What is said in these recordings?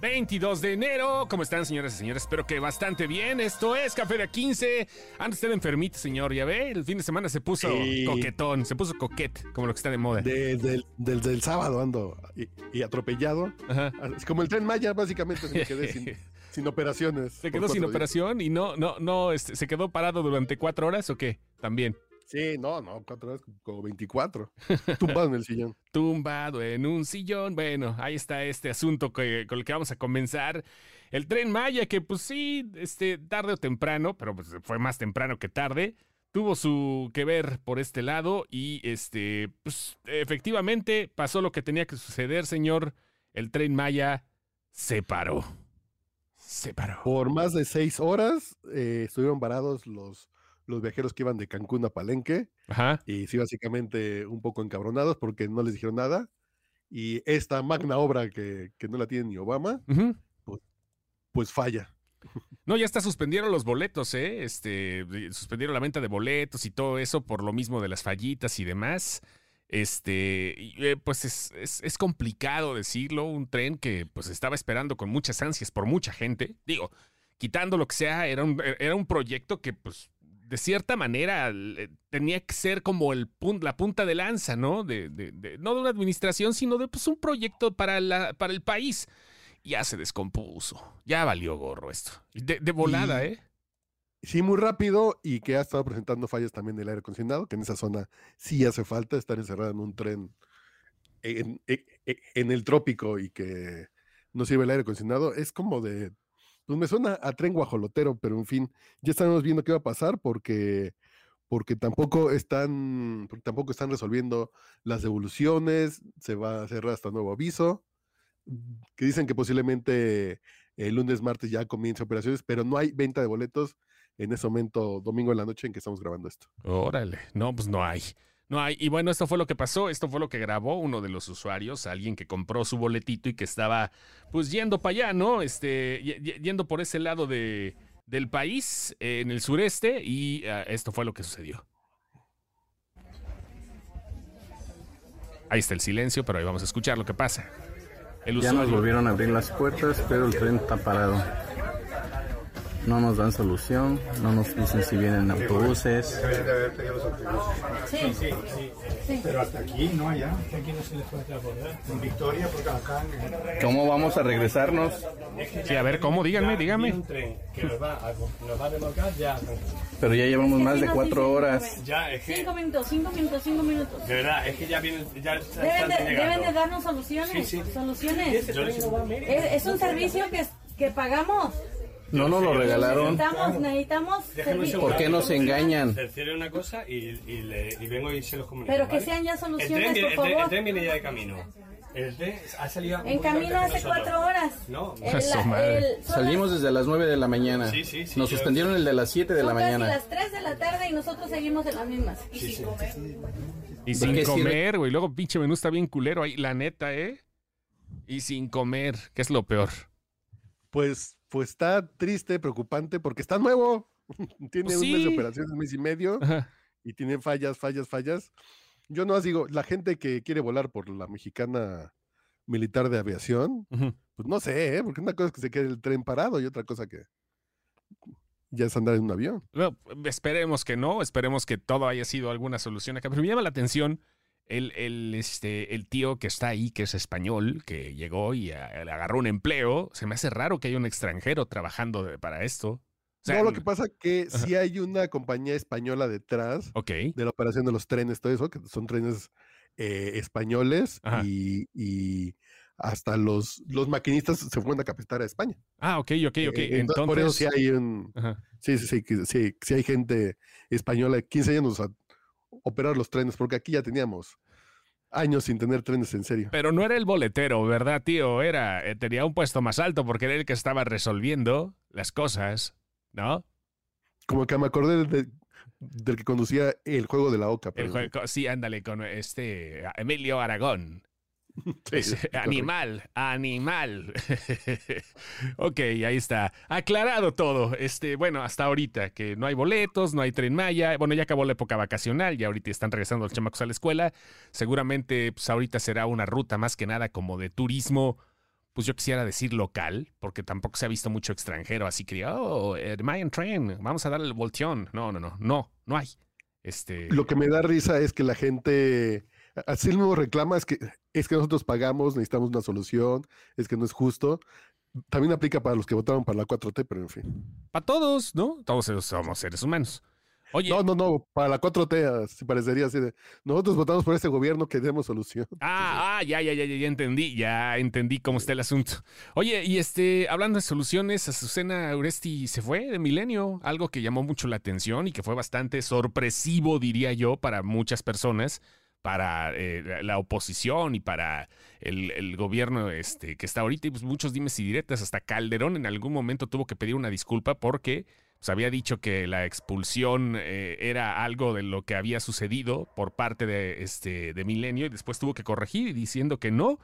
22 de enero. ¿Cómo están, señoras y señores? Espero que bastante bien. Esto es Café de A15. Anda usted enfermito, señor. Ya ve, el fin de semana se puso Sí. coquetón, se puso coquet, como lo que está de moda. Desde el, desde el sábado ando y, y atropellado. Ajá. Es como el tren Maya, básicamente, se me quedé sin, sin operaciones. Se quedó sin días. operación y no, no, no, este, se quedó parado durante cuatro horas o qué? También. Sí, no, no, cuatro horas, como 24. Tumbado en el sillón. Tumbado en un sillón. Bueno, ahí está este asunto que- con el que vamos a comenzar. El tren Maya, que pues sí, este, tarde o temprano, pero pues fue más temprano que tarde, tuvo su que ver por este lado y este, pues efectivamente pasó lo que tenía que suceder, señor. El tren Maya se paró. Se paró. Por más de seis horas eh, estuvieron varados los, los viajeros que iban de Cancún a Palenque. Ajá. Y sí, básicamente un poco encabronados porque no les dijeron nada. Y esta magna obra que, que no la tiene ni Obama, Ujú. pues falla. No, ya hasta suspendieron los boletos, ¿eh? Este, suspendieron la venta de boletos y todo eso por lo mismo de las fallitas y demás. Este, eh, pues es, es- es complicado decirlo, un tren que pues estaba esperando con muchas ansias por mucha gente. Digo, quitando lo que sea, era un, era un proyecto que pues de cierta manera tenía que ser como el pun- la punta de lanza, ¿no? De, de- de- no de una administración, sino de pues, un proyecto para, la, para el país. Ya se descompuso, ya valió gorro esto. De, de volada, Y- ¿eh? Sí, muy rápido y que ha estado presentando fallas también del aire acondicionado, que en esa zona sí hace falta estar encerrado en un tren en, en- en- en el trópico y que no sirve el aire acondicionado. Es como de, pues me suena a tren guajolotero, pero en fin, ya estamos viendo qué va a pasar porque porque tampoco están porque tampoco están resolviendo las devoluciones, se va a cerrar hasta nuevo aviso, que dicen que posiblemente el lunes, martes ya comience operaciones, pero no hay venta de boletos en ese momento, domingo en la noche en que estamos grabando esto. Órale, no, pues no hay. No hay. Y bueno, esto fue lo que pasó, esto fue lo que grabó uno de los usuarios, alguien que compró su boletito y que estaba pues yendo para allá, ¿no? Este, yendo por ese lado de, del país, eh, en el sureste, y ah, esto fue lo que sucedió. Ahí está el silencio, pero ahí vamos a escuchar lo que pasa. El Ya nos volvieron a abrir las puertas, pero el tren está parado. No nos dan solución, no nos dicen si vienen autobuses. Sí, sí, sí. Pero hasta aquí, no allá. Aquí no se les puede abordar. En Victoria, porque acá en- ¿Cómo vamos a regresarnos? Sí, a ver, ¿cómo? Díganme, díganme. que nos va a, remolcar ya. Pero ya llevamos más de cuatro horas. Ya, es que, Cinco minutos, cinco minutos, cinco minutos. de verdad, es que ya vienen, ya están Deben de, deben de darnos soluciones. Sí, sí. Soluciones. Les- Es, es un servicio que, que pagamos. No nos lo regalaron. Necesitamos, necesitamos. ¿Por qué nos engañan? Tercero una cosa y, y, le- y vengo y se los comunico. Pero que ¿vale? sean ya el tren, soluciones, por el, tren, el tren viene ya de camino. El tren ha salido. En camino hace cuatro horas. No, la- madre. el- Salimos desde las nueve de la mañana. Sí, sí, sí, Nos suspendieron el de las siete de las- la casi mañana. las tres de la tarde y nosotros seguimos en las mismas. Sí, sí. Y ¿De sin qué sirve? comer, güey. Luego pinche menú está bien culero ahí, la neta, ¿eh? Y sin comer, que es lo peor. Pues, pues está triste, preocupante, porque está nuevo. tiene Pues un mes de sí. operaciones, un mes y medio, Ajá. y tiene fallas, fallas, fallas. Yo no digo, la gente que quiere volar por la mexicana militar de aviación, Ujú. pues no sé, ¿eh? porque una cosa es que se quede el tren parado y otra cosa que ya es andar en un avión. No, esperemos que no, esperemos que todo haya sido alguna solución acá. Pero me llama la atención el, el, este, el tío que está ahí, que es español, que llegó y a- le agarró un empleo. Se me hace raro que haya un extranjero trabajando de- para esto. O sea, no, lo que pasa que Ajá. sí hay una compañía española detrás Ok. de la operación de los trenes, todo eso, que son trenes eh, españoles y, y hasta los, los maquinistas se fueron a capacitar a España. Ah, ok, ok, ok. Eh, Entonces, por eso sí hay un, Ajá. sí, sí, sí, que- sí, sí hay gente española de 15 años a operar los trenes, porque aquí ya teníamos años sin tener trenes en serio. Pero no era el boletero, ¿verdad, tío? Era, eh, tenía un puesto más alto porque era el que estaba resolviendo las cosas, ¿no? Como que me acordé de- del que conducía el juego de la Oca. El pero- juego, sí, ándale, con este Emilio Aragón. Sí, animal, animal. ok, ahí está. Aclarado todo. Este, bueno, hasta ahorita, que no hay boletos, no hay tren Maya. Bueno, ya acabó la época vacacional, ya ahorita están regresando los chamacos a la escuela. Seguramente, pues ahorita será una ruta más que nada como de turismo. Pues yo quisiera decir local, porque tampoco se ha visto mucho extranjero, así que oh, el Mayan Train, vamos a darle el volteón. No, no, no, no, no hay. Este, Lo que me da risa es que la gente, así mismo reclama, es que, es que nosotros pagamos, necesitamos una solución, es que no es justo. También aplica para los que votaron para la 4T, pero en fin. para todos, ¿no? Todos somos seres humanos. Oye, No, no, no, para la 4T así parecería así de, nosotros votamos por este gobierno que demos solución. Ah, ah, ya, ya, ya, ya, ya entendí, ya entendí cómo está el asunto. Oye, y este, hablando de soluciones, Azucena Uresti se fue de Milenio, algo que llamó mucho la atención y que fue bastante sorpresivo, diría yo, para muchas personas, para eh, la- oposición y para el, gobierno este, que está ahorita, y pues muchos dimes y diretas, hasta Calderón en algún momento tuvo que pedir una disculpa porque pues, había dicho que la expulsión eh, era algo de lo que había sucedido por parte de, este, de Milenio y después tuvo que corregir diciendo que no,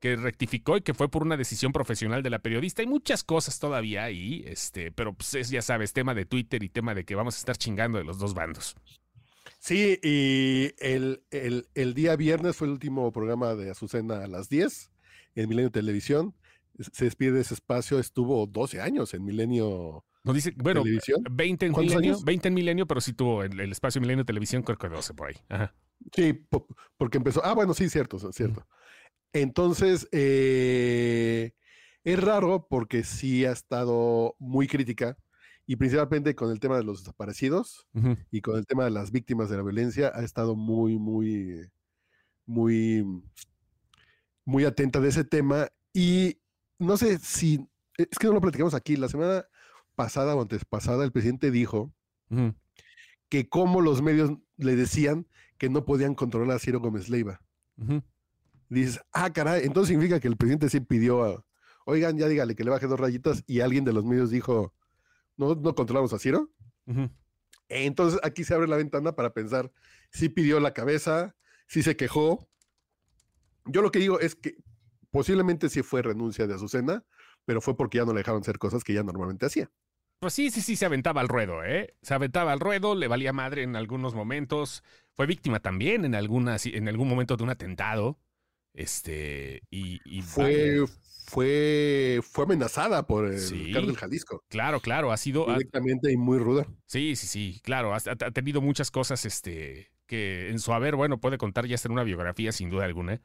que rectificó y que fue por una decisión profesional de la periodista. Hay muchas cosas todavía ahí, este, pero pues es, ya sabes, tema de Twitter y tema de que vamos a estar chingando de los dos bandos. Sí, y el, el, el día viernes fue el último programa de Azucena a las 10 en Milenio Televisión. Se despide de ese espacio, estuvo 12 años en Milenio Nos dice, bueno, Televisión. 20 en ¿Cuántos milenio, años? 20 en milenio, pero sí tuvo el, el espacio milenio televisión, creo que 12 por ahí. Ajá. Sí, po- porque empezó. Ah, bueno, sí, cierto, cierto. Entonces, eh, es raro porque sí ha estado muy crítica y principalmente con el tema de los desaparecidos y con el tema de las víctimas de la violencia ha estado muy, muy, muy, muy atenta de ese tema y no sé si, es que no lo platicamos aquí, la semana pasada o antes pasada el presidente dijo que como los medios le decían que no podían controlar a Ciro Gómez Leiva. Dices, ah, caray, entonces significa que el presidente sí pidió, a, oigan, ya dígale que le baje dos rayitas y alguien de los medios dijo, no, no controlamos a Ciro. Entonces aquí se abre la ventana para pensar si pidió la cabeza, si se quejó. Yo lo que digo es que posiblemente sí fue renuncia de Azucena, pero fue porque ya no le dejaron hacer cosas que ya normalmente hacía. Pues sí, sí, sí, se aventaba al ruedo, ¿eh? Se aventaba al ruedo, le valía madre en algunos momentos. Fue víctima también en, algunas, en algún momento de un atentado. Este, y, y Fue, fue, fue amenazada por el Sí. cártel Jalisco, claro, claro, ha sido, ha- directamente y muy ruda. Sí, sí, sí, claro. Ha, ha- tenido muchas cosas este, que en su haber, bueno, puede contar ya hasta en una biografía, sin duda alguna.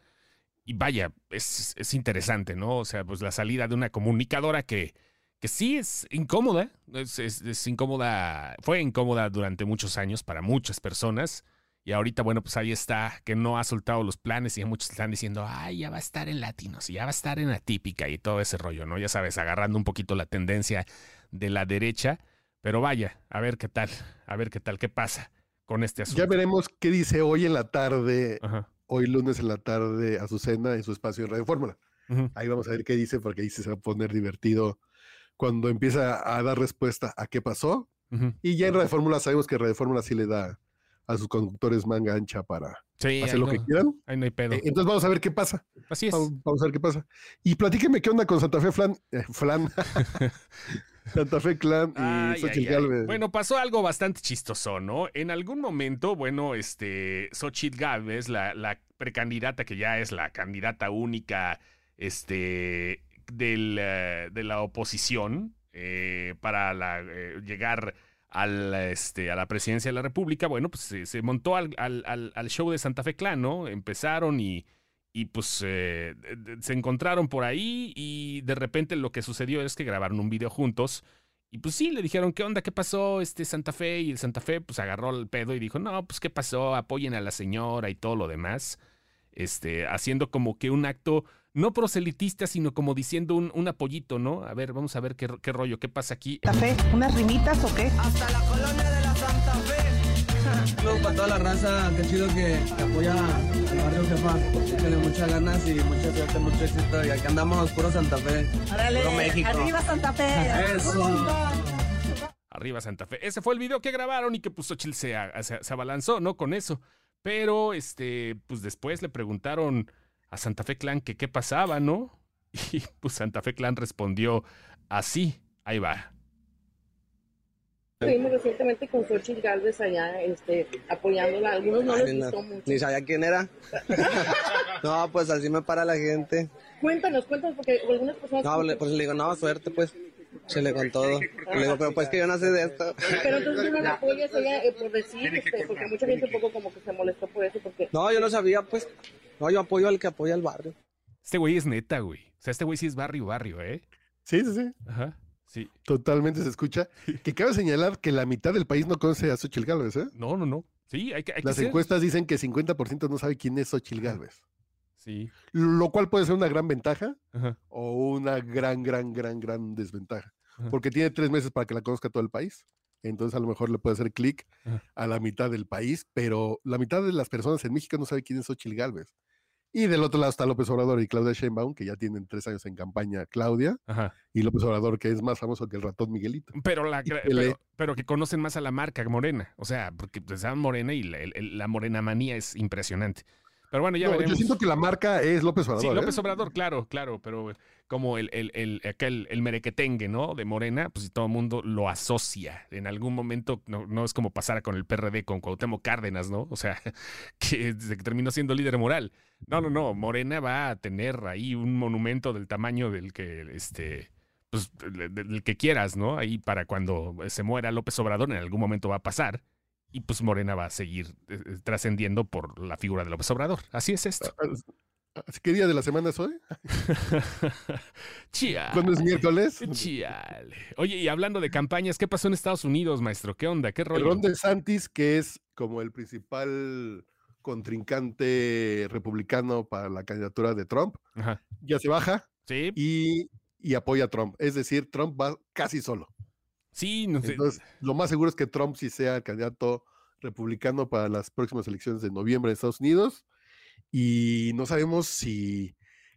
Y vaya, es, es interesante, ¿no? O sea, pues la salida de una comunicadora que, que sí es incómoda, es, es- es incómoda, fue incómoda durante muchos años para muchas personas. Y ahorita, bueno, pues ahí está, que no ha soltado los planes y muchos están diciendo, ay, ya va a estar en latinos y ya va a estar en atípica y todo ese rollo, ¿no? Ya sabes, agarrando un poquito la tendencia de la derecha. Pero vaya, a ver qué tal, a ver qué tal, qué pasa con este asunto. Ya veremos qué dice hoy en la tarde, Ajá. hoy lunes en la tarde, Azucena en su espacio en Radio Fórmula. Ahí vamos a ver qué dice, porque ahí se va a poner divertido cuando empieza a dar respuesta a qué pasó. Y ya en Radio Fórmula sabemos que Radio Fórmula sí le da a sus conductores manga ancha para Sí, hacer lo no, que quieran. ahí no hay pedo. Eh, Entonces vamos a ver qué pasa. Así es. Vamos, vamos a ver qué pasa. Y platíqueme qué onda con Santa Fe Flan. eh, Flan. Santa Fe Clan y Ay, Xochitl ay, ay. Gálvez. Bueno, pasó algo bastante chistoso, ¿no? En algún momento, bueno, este, Xochitl Gálvez, la, la precandidata que ya es la candidata única, este, del, eh, de la oposición eh, para la, eh, llegar al, este, a la presidencia de la República, bueno, pues se, se montó al, al- al- show de Santa Fe Clan, ¿no? Empezaron y, y pues eh, se encontraron por ahí y de repente lo que sucedió es que grabaron un video juntos y pues sí, le dijeron, ¿qué onda? ¿Qué pasó este Santa Fe? Y el Santa Fe pues agarró el pedo y dijo, no, pues ¿qué pasó? Apoyen a la señora y todo lo demás. Este, haciendo como que un acto no proselitista, sino como diciendo un, un apoyito, ¿no? A ver, vamos a ver qué, qué rollo, qué pasa aquí. Café, ¿unas rimitas o qué? Hasta la colonia de la Santa Fe. Saludos para toda la raza, qué chido que, que apoya al barrio jefa. Tiene muchas ganas y mucha suerte, mucho éxito. Y aquí andamos, puro Santa Fe. Puro México. Arriba Santa Fe. Eso. Arriba Santa Fe. Ese fue el video que grabaron y que pues Xochitl se, a- se, se abalanzó, ¿no? Con eso. Pero, este, pues después le preguntaron a Santa Fe Clan que qué pasaba, ¿no? Y pues Santa Fe Clan respondió así. Ahí va. Estuvimos recientemente con Xochitl Galvez allá este, apoyándola. Algunos no les gustó mucho. Ni sabía quién era. no, pues así me para la gente. Cuéntanos, cuéntanos, porque algunas personas... No, le- pues le digo, no, suerte, pues. Se le con todo. Le digo, pero pues que yo no sé de esto. Pero entonces no la apoyas ella eh, por decir, este, porque mucha gente un poco como que se molestó por eso, porque... No, yo no sabía, pues. No, yo apoyo al que apoya al barrio. Este güey es neta, güey. O sea, este güey sí es barrio, barrio, ¿eh? Sí, sí, sí. Ajá. Sí. Totalmente se escucha. Que cabe señalar que la mitad del país no conoce a Xochitl Gálvez, ¿eh? No, no, no. Sí, hay que, hay que Las ser- encuestas dicen que 50% no sabe quién es Xochitl Gálvez. Sí. Lo cual puede ser una gran ventaja Ajá. o una gran, gran, gran, gran desventaja. Ajá. Porque tiene tres meses para que la conozca todo el país. Entonces a lo mejor le puede hacer clic a la mitad del país, pero la mitad de las personas en México no sabe quién es Xochitl Gálvez. Y del otro lado está López Obrador y Claudia Sheinbaum, que ya tienen tres años en campaña, Claudia, Ajá. y López Obrador, que es más famoso que el ratón Miguelito. Pero, la, pero, pero que conocen más a la marca Morena. O sea, porque saben Morena y la, la Morena manía es impresionante. Pero bueno, ya No, yo veremos. siento que la marca es López Obrador. Sí, ¿eh? López Obrador, claro, claro, pero como el, el, el, aquel, el merequetengue, ¿no? De Morena, pues todo el mundo lo asocia. En algún momento, no, no es como pasara con el PRD, con Cuauhtémoc Cárdenas, ¿no? O sea, que desde que terminó siendo líder moral. No, no, no, Morena va a tener ahí un monumento del tamaño del que, este, pues, del que quieras, ¿no? Ahí para cuando se muera López Obrador, en algún momento va a pasar. Y pues Morena va a seguir eh, eh, trascendiendo por la figura de López Obrador. Así es esto. Así, ¿Qué día de la semana es hoy? Chía. ¿Cuándo es miércoles? Chale. Oye, y hablando de campañas, ¿qué pasó en Estados Unidos, maestro? ¿Qué onda? ¿Qué rollo? Ron DeSantis, que es como el principal contrincante republicano para la candidatura de Trump, Ajá. ya se baja Sí, y, y apoya a Trump. Es decir, Trump va casi solo. Sí, no sé. Entonces, lo más seguro es que Trump sí sea el candidato republicano para las próximas elecciones de noviembre en Estados Unidos. Y no sabemos si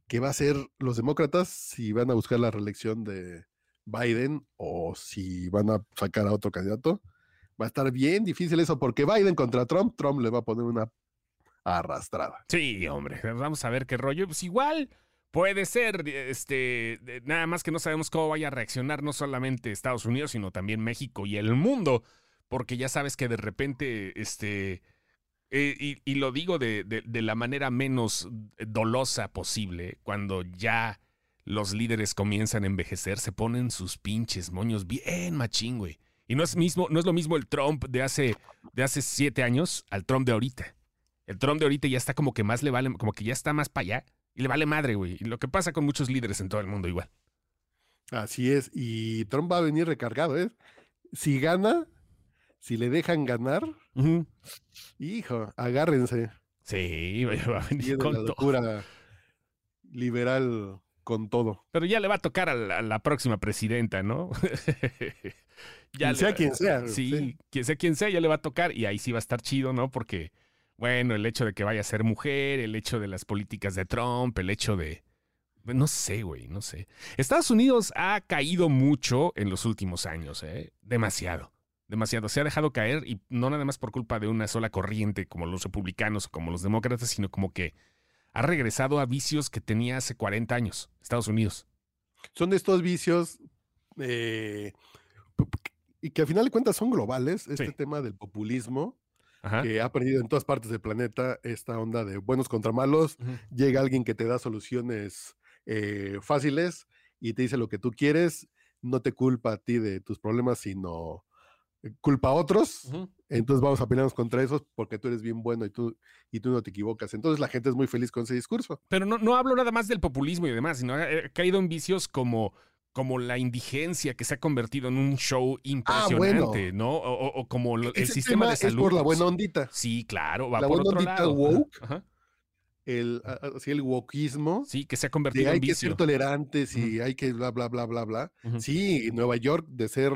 qué va a hacer los demócratas, si van a buscar la reelección de Biden o si van a sacar a otro candidato. Va a estar bien difícil eso, porque Biden contra Trump, Trump le va a poner una arrastrada. Sí, hombre, vamos a ver qué rollo. Pues igual puede ser, este, nada más que no sabemos cómo vaya a reaccionar no solamente Estados Unidos, sino también México y el mundo, porque ya sabes que de repente, este, eh, y, lo digo de, de- de la manera menos dolosa posible, cuando ya los líderes comienzan a envejecer, se ponen sus pinches moños bien machín, güey. Y no es, mismo, no es lo mismo el Trump de hace, de hace siete años al Trump de ahorita. El Trump de ahorita ya está como que más le vale, como que ya está más para allá y le vale madre, güey. Y lo que pasa con muchos líderes en todo el mundo igual. Así es, y Trump va a venir recargado, ¿eh? Si gana, si le dejan ganar, hijo, agárrense. Sí, va a venir con la todo. locura liberal con todo. Pero ya le va a tocar a la, a la próxima presidenta, ¿no? Quien le- sea quien sea, Sí, sí. quien sea quien sea, ya le va a tocar y ahí sí va a estar chido, ¿no? Porque, bueno, el hecho de que vaya a ser mujer, el hecho de las políticas de Trump, el hecho de... No sé, güey, no sé. Estados Unidos ha caído mucho en los últimos años, ¿eh? Demasiado. Demasiado. Se ha dejado caer y no nada más por culpa de una sola corriente como los republicanos o como los demócratas, sino como que ha regresado a vicios que tenía hace 40 años, Estados Unidos. Son de estos vicios eh, y que al final de cuentas son globales. Este Sí. tema del populismo Ajá. que ha aprendido en todas partes del planeta, esta onda de buenos contra malos. Llega alguien que te da soluciones eh, fáciles y te dice lo que tú quieres. No te culpa a ti de tus problemas, sino eh, culpa a otros. Entonces vamos a pelearnos contra esos porque tú eres bien bueno y tú, y tú no te equivocas. Entonces la gente es muy feliz con ese discurso. Pero no, no hablo nada más del populismo y demás, sino ha, ha caído en vicios como, como la indigencia que se ha convertido en un show impresionante, ¿no? O, o- o como el Ese sistema tema de salud. es por la buena ondita. Sí, claro, va La por buena otro ondita lado. woke. Ajá. El, así el wokismo. Sí, que se ha convertido hay en que vicio. ser tolerantes y hay que bla, bla, bla, bla, bla. Sí, Nueva York, de ser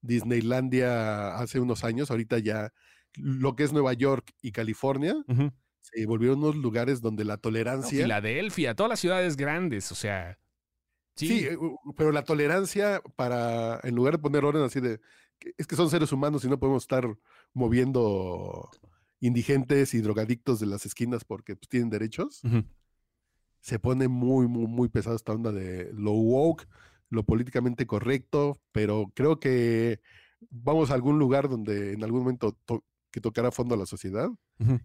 Disneylandia hace unos años, ahorita ya lo que es Nueva York y California se volvieron unos lugares donde la No, tolerancia. Filadelfia, todas las ciudades grandes, o sea. Sí, Sí, eh, pero la tolerancia para, en lugar de poner orden así de, es que son seres humanos y no podemos estar moviendo indigentes y drogadictos de las esquinas porque pues, tienen derechos. Se pone muy, muy, muy pesado esta onda de lo woke, lo políticamente correcto, pero creo que vamos a algún lugar donde en algún momento to- que tocará fondo a la sociedad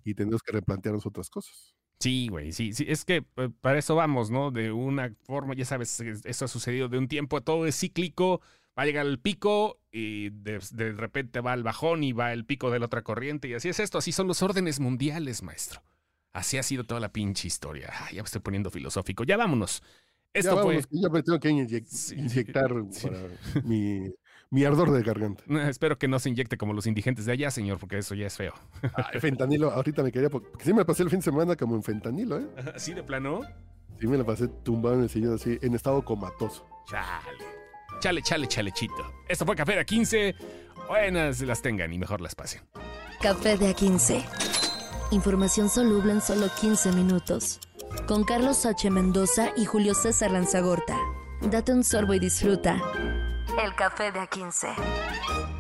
y tendremos que replantearnos otras cosas. Sí, güey, sí, sí, es que eh, para eso vamos, ¿no? De una forma, ya sabes, es- eso ha sucedido de un tiempo, todo es cíclico, va a llegar el pico y de, de repente va el bajón y va el pico de la otra corriente y así es esto, así son los órdenes mundiales, maestro. Así ha sido toda la pinche historia. Ah, ya me estoy poniendo filosófico. Ya vámonos. Esto ya, fue... vámonos, que ya me tengo que inyec- Sí, inyectar sí. para mi, mi ardor de garganta. Espero que no se inyecte como los indigentes de allá, señor, porque eso ya es feo. Ay, fentanilo, ahorita me quería, porque sí me pasé el fin de semana como en fentanilo, ¿eh? ¿Así de plano? Sí me la pasé tumbado en el sillón así, en estado comatoso. Chale. Chale, chale, chalechito. Esto fue Café de 15. Buenas las tengan y mejor las pasen. Café de A15. Información soluble en solo 15 minutos. Con Carlos H. Mendoza y Julio César Lanzagorta. Date un sorbo y disfruta. El café de A15.